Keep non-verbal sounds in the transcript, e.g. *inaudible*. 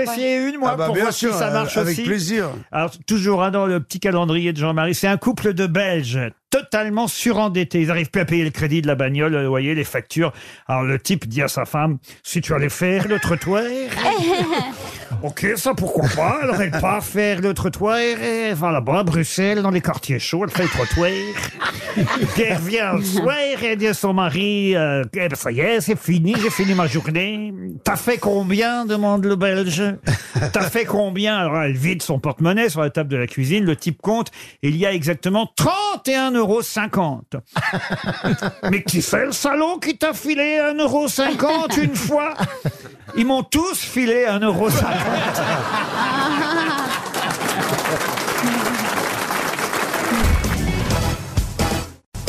essayer une, moi, Ah bah, pour bien voir sûr, si ça marche avec aussi. plaisir. Alors, toujours hein, dans le petit calendrier de Jean-Marie, c'est un couple de Belges totalement surendettés. Ils n'arrivent plus à payer le crédit de la bagnole, le loyer, les factures. Alors, le type dit à sa femme, si tu allais faire le trottoir... *laughs* Ok, ça pourquoi pas. Alors elle part faire le trottoir, et elle va là-bas à Bruxelles, dans les quartiers chauds, elle fait le trottoir. Puis *laughs* elle revient le soir, et elle dit à son mari, euh, Eh ben, ça y est, c'est fini, j'ai fini ma journée. T'as fait combien? demande le Belge. T'as fait combien? Alors elle vide son porte-monnaie sur la table de la cuisine, le type compte, il y a exactement 31,50 euros. *laughs* Mais qui c'est le salaud qui t'a filé 1,50 euro une fois? Ils m'ont tous filé 1,50 euro.